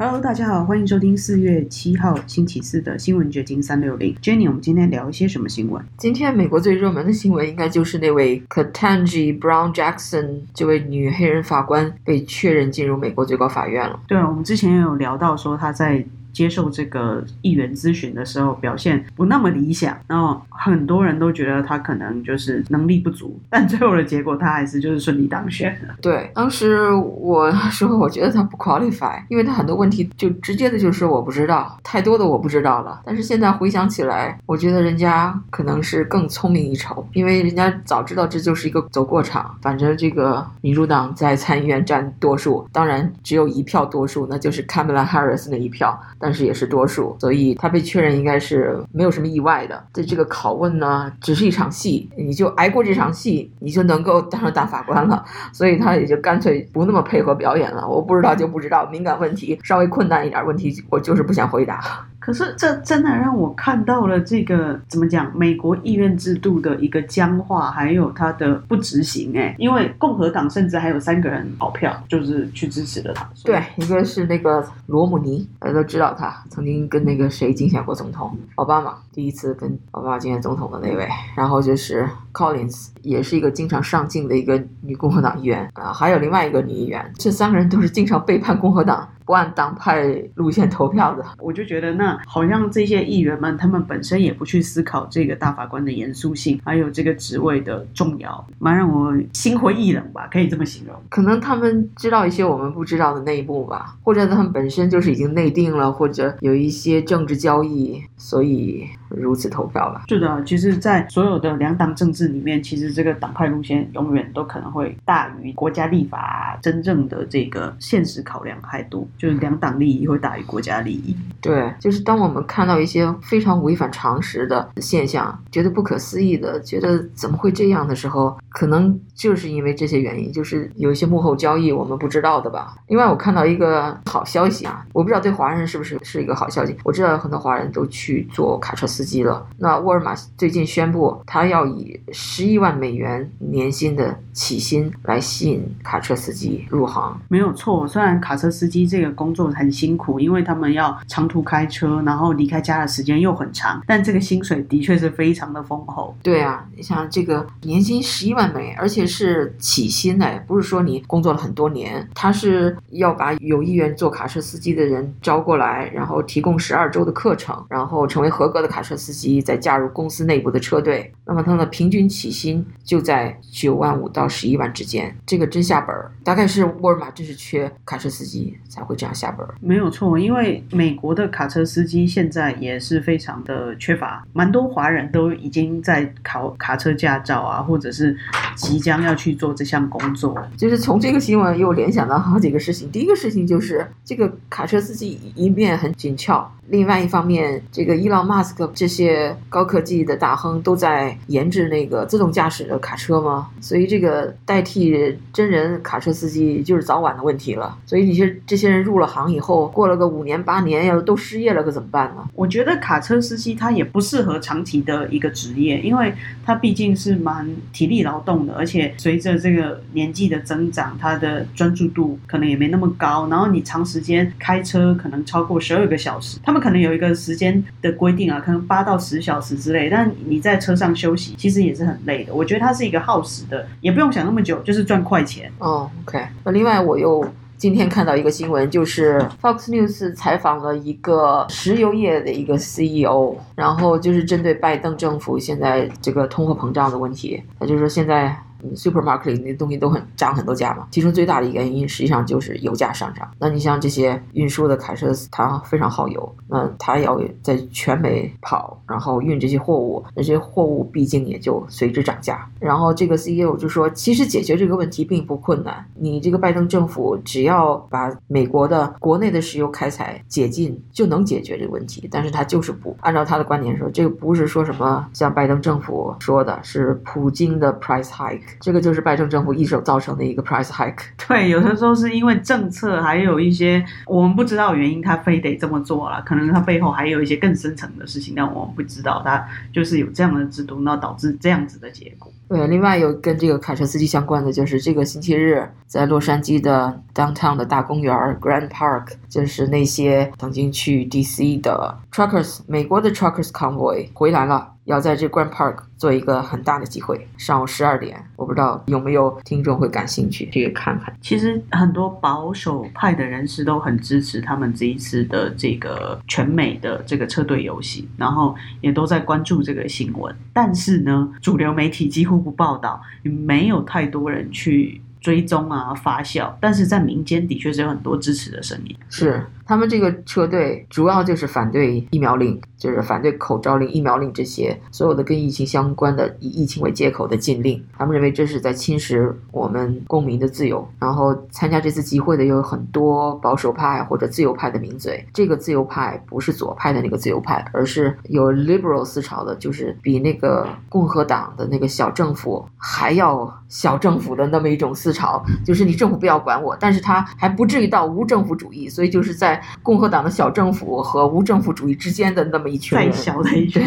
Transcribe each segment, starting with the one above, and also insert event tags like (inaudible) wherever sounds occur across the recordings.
Hello，大家好，欢迎收听四月七号星期四的新闻掘金三六零。Jenny，我们今天聊一些什么新闻？今天美国最热门的新闻应该就是那位 Katanji Brown Jackson 这位女黑人法官被确认进入美国最高法院了。对啊，我们之前也有聊到说她在。接受这个议员咨询的时候，表现不那么理想，然后很多人都觉得他可能就是能力不足，但最后的结果他还是就是顺利当选了。对，当时我说我觉得他不 qualify，因为他很多问题就直接的就是我不知道，太多的我不知道了。但是现在回想起来，我觉得人家可能是更聪明一筹，因为人家早知道这就是一个走过场，反正这个民主党在参议院占多数，当然只有一票多数，那就是 Kamala Harris 那一票。但但是也是多数，所以他被确认应该是没有什么意外的。对这个拷问呢，只是一场戏，你就挨过这场戏，你就能够当上大法官了。所以他也就干脆不那么配合表演了。我不知道就不知道，敏感问题稍微困难一点问题，我就是不想回答。可是这真的让我看到了这个怎么讲？美国议院制度的一个僵化，还有它的不执行。哎，因为共和党甚至还有三个人跑票，就是去支持了他。对，一个是那个罗姆尼，大家都知道他曾经跟那个谁竞选过总统，奥巴马第一次跟奥巴马竞选总统的那位。然后就是 Collins，也是一个经常上镜的一个女共和党议员啊，还有另外一个女议员。这三个人都是经常背叛共和党。不按党派路线投票的，(laughs) 我就觉得那好像这些议员们，他们本身也不去思考这个大法官的严肃性，还有这个职位的重要，蛮让我心灰意冷吧，可以这么形容。可能他们知道一些我们不知道的内幕吧，或者他们本身就是已经内定了，或者有一些政治交易，所以如此投票了。是的，其实，在所有的两党政治里面，其实这个党派路线永远都可能会大于国家立法真正的这个现实考量态度。就是两党利益会大于国家利益。对，就是当我们看到一些非常违反常识的现象，觉得不可思议的，觉得怎么会这样的时候，可能就是因为这些原因，就是有一些幕后交易我们不知道的吧。另外，我看到一个好消息啊，我不知道对华人是不是是一个好消息。我知道有很多华人都去做卡车司机了。那沃尔玛最近宣布，他要以十一万美元年薪的起薪来吸引卡车司机入行。没有错，虽然卡车司机这个。工作很辛苦，因为他们要长途开车，然后离开家的时间又很长，但这个薪水的确是非常的丰厚。对啊，你想这个年薪十一万美，而且是起薪哎，不是说你工作了很多年，他是要把有意愿做卡车司机的人招过来，然后提供十二周的课程，然后成为合格的卡车司机，再加入公司内部的车队。那么他的平均起薪就在九万五到十一万之间，这个真下本儿。大概是沃尔玛真是缺卡车司机才会。这样下本没有错，因为美国的卡车司机现在也是非常的缺乏，蛮多华人都已经在考卡车驾照啊，或者是即将要去做这项工作。就是从这个新闻又联想到好几个事情，第一个事情就是这个卡车司机一面很紧俏。另外一方面，这个伊朗马斯克这些高科技的大亨都在研制那个自动驾驶的卡车吗？所以这个代替真人卡车司机就是早晚的问题了。所以你是这些人入了行以后，过了个五年八年，要都失业了，可怎么办呢？我觉得卡车司机他也不适合长期的一个职业，因为他毕竟是蛮体力劳动的，而且随着这个年纪的增长，他的专注度可能也没那么高。然后你长时间开车，可能超过十二个小时，他们。可能有一个时间的规定啊，可能八到十小时之类。但你在车上休息，其实也是很累的。我觉得它是一个耗时的，也不用想那么久，就是赚快钱。哦，OK。那另外，我又今天看到一个新闻，就是 Fox News 采访了一个石油业的一个 CEO，然后就是针对拜登政府现在这个通货膨胀的问题，他就说现在。Supermarket 里那东西都很涨很多价嘛，其中最大的一个原因实际上就是油价上涨。那你像这些运输的卡车，它非常耗油，那它要在全美跑，然后运这些货物，那些货物毕竟也就随之涨价。然后这个 CEO 就说，其实解决这个问题并不困难，你这个拜登政府只要把美国的国内的石油开采解禁，就能解决这个问题。但是他就是不按照他的观点说，这个不是说什么像拜登政府说的是普京的 price hike。这个就是拜登政府一手造成的一个 price hike。对，有的时候是因为政策，还有一些我们不知道原因，他非得这么做了。可能他背后还有一些更深层的事情，但我们不知道。他就是有这样的制度，那导致这样子的结果。对，另外有跟这个卡车司机相关的，就是这个星期日在洛杉矶的 downtown 的大公园 Grand Park，就是那些曾经去 DC 的 truckers，美国的 truckers convoy 回来了。要在这 Grand Park 做一个很大的集会，上午十二点，我不知道有没有听众会感兴趣去看看。其实很多保守派的人士都很支持他们这一次的这个全美的这个车队游行，然后也都在关注这个新闻。但是呢，主流媒体几乎不报道，没有太多人去追踪啊发酵。但是在民间的确是有很多支持的声音。是。他们这个车队主要就是反对疫苗令，就是反对口罩令、疫苗令这些所有的跟疫情相关的以疫情为借口的禁令。他们认为这是在侵蚀我们公民的自由。然后参加这次集会的有很多保守派或者自由派的名嘴。这个自由派不是左派的那个自由派，而是有 liberal 思潮的，就是比那个共和党的那个小政府还要小政府的那么一种思潮。就是你政府不要管我，但是他还不至于到无政府主义。所以就是在共和党的小政府和无政府主义之间的那么一群人，再小的一群，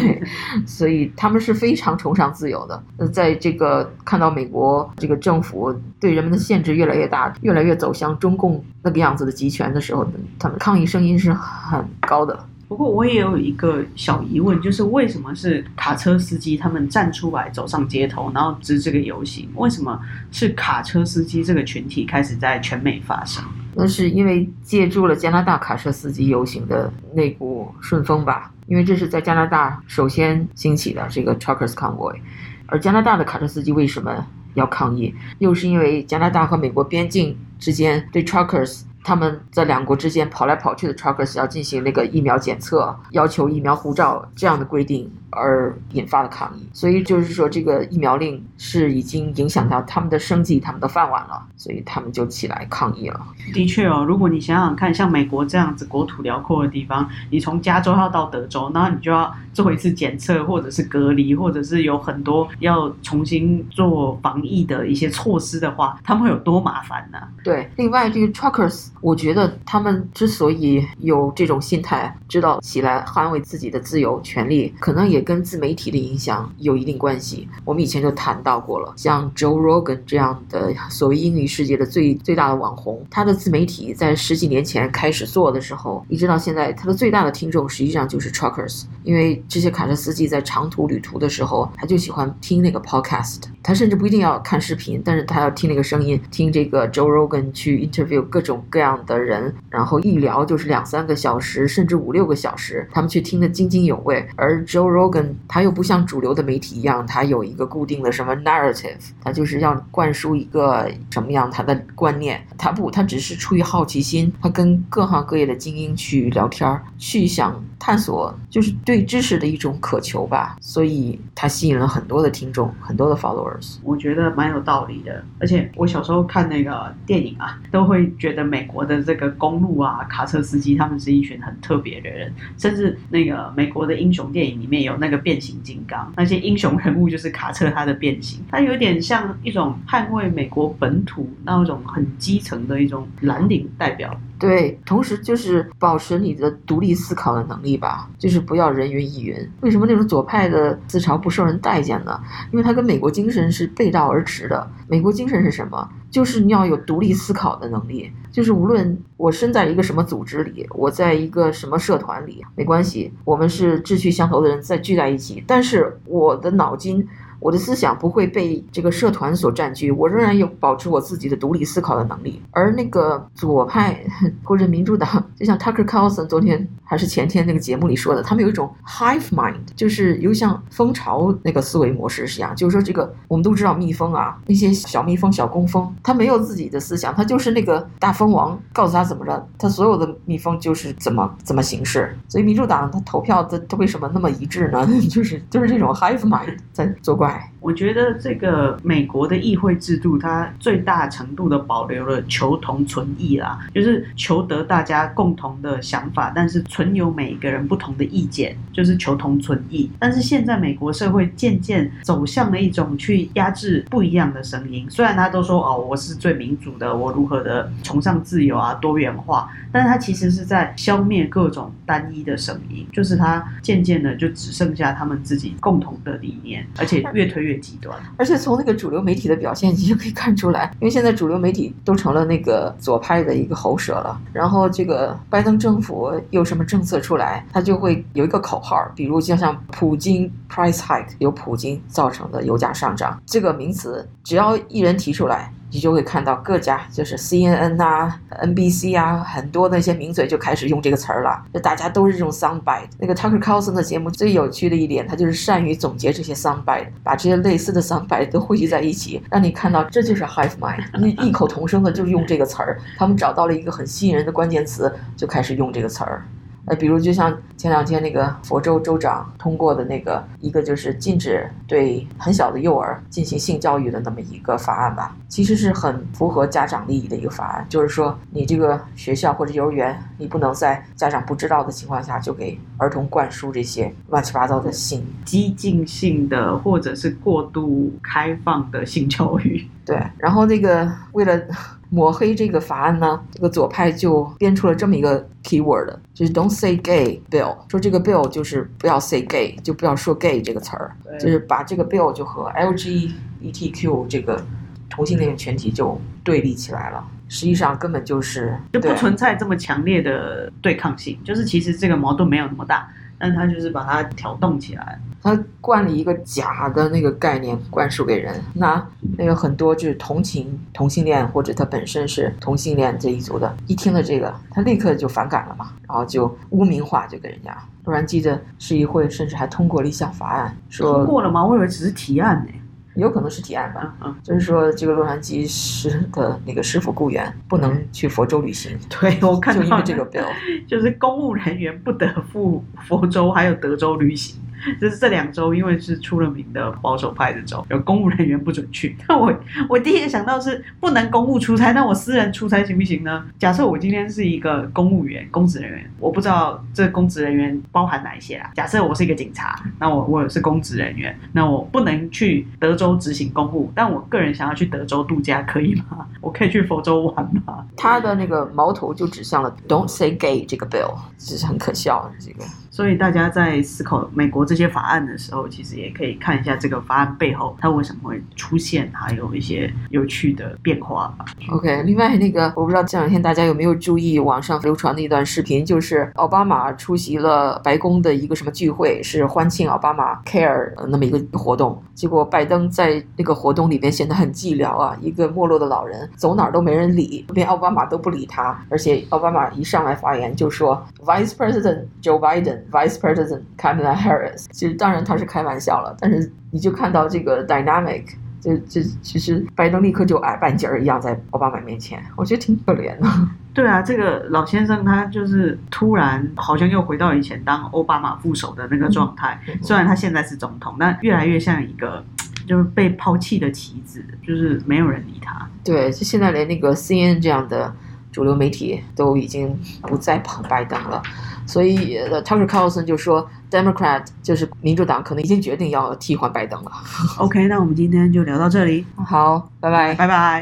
所以他们是非常崇尚自由的。呃，在这个看到美国这个政府对人们的限制越来越大，越来越走向中共那个样子的集权的时候，他们抗议声音是很高的。不过我也有一个小疑问，就是为什么是卡车司机他们站出来走上街头，然后支这个游行？为什么是卡车司机这个群体开始在全美发生？那是因为借助了加拿大卡车司机游行的那股顺风吧，因为这是在加拿大首先兴起的这个 Truckers Convoy，而加拿大的卡车司机为什么要抗议？又是因为加拿大和美国边境之间对 Truckers。他们在两国之间跑来跑去的 truckers 要进行那个疫苗检测，要求疫苗护照这样的规定而引发的抗议，所以就是说这个疫苗令是已经影响到他们的生计、他们的饭碗了，所以他们就起来抗议了。的确哦，如果你想想看，像美国这样子国土辽阔的地方，你从加州要到德州，然后你就要做一次检测，或者是隔离，或者是有很多要重新做防疫的一些措施的话，他们会有多麻烦呢？对，另外这个 truckers。我觉得他们之所以有这种心态，知道起来捍卫自己的自由权利，可能也跟自媒体的影响有一定关系。我们以前就谈到过了，像 Joe Rogan 这样的所谓英语世界的最最大的网红，他的自媒体在十几年前开始做的时候，一直到现在，他的最大的听众实际上就是 truckers，因为这些卡车司机在长途旅途的时候，他就喜欢听那个 podcast，他甚至不一定要看视频，但是他要听那个声音，听这个 Joe Rogan 去 interview 各种各。样样的人，然后一聊就是两三个小时，甚至五六个小时，他们却听得津津有味。而 Joe Rogan 他又不像主流的媒体一样，他有一个固定的什么 narrative，他就是要灌输一个什么样他的观念。他不，他只是出于好奇心，他跟各行各业的精英去聊天，去想探索，就是对知识的一种渴求吧。所以他吸引了很多的听众，很多的 followers。我觉得蛮有道理的。而且我小时候看那个电影啊，都会觉得美。国的这个公路啊，卡车司机他们是一群很特别的人，甚至那个美国的英雄电影里面有那个变形金刚，那些英雄人物就是卡车它的变形，它有点像一种捍卫美国本土那种很基层的一种蓝领代表。对，同时就是保持你的独立思考的能力吧，就是不要人云亦云。为什么那种左派的思潮不受人待见呢？因为它跟美国精神是背道而驰的。美国精神是什么？就是你要有独立思考的能力。就是无论我身在一个什么组织里，我在一个什么社团里，没关系，我们是志趣相投的人再聚在一起，但是我的脑筋。我的思想不会被这个社团所占据，我仍然有保持我自己的独立思考的能力。而那个左派 (laughs) 或者民主党，就像 Tucker Carlson 昨天还是前天那个节目里说的，他们有一种 hive mind，就是有像蜂巢那个思维模式是一样。就是说，这个我们都知道蜜蜂啊，那些小蜜蜂、小工蜂，它没有自己的思想，它就是那个大蜂王告诉他怎么着，他所有的蜜蜂就是怎么怎么行事。所以民主党他投票的他为什么那么一致呢？(laughs) 就是就是这种 hive mind 在作怪。我觉得这个美国的议会制度，它最大程度的保留了求同存异啦，就是求得大家共同的想法，但是存有每一个人不同的意见，就是求同存异。但是现在美国社会渐渐走向了一种去压制不一样的声音，虽然他都说哦，我是最民主的，我如何的崇尚自由啊，多元化，但是他其实是在消灭各种单一的声音，就是他渐渐的就只剩下他们自己共同的理念，而且。越推越极端。而且从那个主流媒体的表现，你就可以看出来，因为现在主流媒体都成了那个左派的一个喉舌了。然后这个拜登政府有什么政策出来，他就会有一个口号，比如就像普京 price hike，由普京造成的油价上涨这个名词，只要一人提出来。你就会看到各家就是 CNN 啊、NBC 啊，很多那些名嘴就开始用这个词儿了。就大家都是这种 soundbite。那个 Tucker Carlson 的节目最有趣的一点，他就是善于总结这些 soundbite，把这些类似的 soundbite 都汇聚在一起，让你看到这就是 hive mind，你异口同声的就用这个词儿。他们找到了一个很吸引人的关键词，就开始用这个词儿。呃，比如就像前两天那个佛州州长通过的那个一个就是禁止对很小的幼儿进行性教育的那么一个法案吧，其实是很符合家长利益的一个法案。就是说，你这个学校或者幼儿园，你不能在家长不知道的情况下就给儿童灌输这些乱七八糟的性、激进性的或者是过度开放的性教育。对，然后那个为了。(laughs) 抹黑这个法案呢，这个左派就编出了这么一个 keyword，就是 "Don't say gay bill"，说这个 bill 就是不要 say gay，就不要说 gay 这个词儿，就是把这个 bill 就和 LGBTQ 这个同性恋群体就对立起来了。实际上根本就是就不存在这么强烈的对抗性，就是其实这个矛盾没有那么大。但他就是把它挑动起来，他灌了一个假的那个概念灌输给人，那那有很多就是同情同性恋或者他本身是同性恋这一族的，一听了这个，他立刻就反感了嘛，然后就污名化，就给人家。突然记得市议会甚至还通过了一项法案，说通过了吗？我以为只是提案呢。有可能是提案吧，嗯，就是说这个洛杉矶市的那个师傅雇员不能去佛州旅行，(laughs) 对我看到就因为这个 bill，就是公务人员不得赴佛州还有德州旅行。就是这两周，因为是出了名的保守派的州，有公务人员不准去。(laughs) 那我我第一个想到是不能公务出差，那我私人出差行不行呢？假设我今天是一个公务员、公职人员，我不知道这公职人员包含哪一些啊？假设我是一个警察，那我我也是公职人员，那我不能去德州执行公务，但我个人想要去德州度假，可以吗？(laughs) 我可以去佛州玩吗？他的那个矛头就指向了 "Don't say gay" 这个 bill，这是很可笑的这个。所以大家在思考美国这些法案的时候，其实也可以看一下这个法案背后它为什么会出现，还有一些有趣的变化吧。OK，另外那个我不知道这两天大家有没有注意网上流传的一段视频，就是奥巴马出席了白宫的一个什么聚会，是欢庆奥巴马 Care 那么一个活动，结果拜登在那个活动里边显得很寂寥啊，一个没落的老人，走哪儿都没人理，连奥巴马都不理他，而且奥巴马一上来发言就说 Vice President Joe Biden。Vice President Kamala Harris，其实当然他是开玩笑了，但是你就看到这个 dynamic，就就其实拜登立刻就矮半截儿一样在奥巴马面前，我觉得挺可怜的。(laughs) 对啊，这个老先生他就是突然好像又回到以前当奥巴马副手的那个状态，虽然他现在是总统，但越来越像一个就是被抛弃的棋子，就是没有人理他。对，就现在连那个 CNN 这样的主流媒体都已经不再捧拜登了。所以，Tucker Carlson 就说，Democrat 就是民主党可能已经决定要替换拜登了。OK，那我们今天就聊到这里。好，拜拜，拜拜。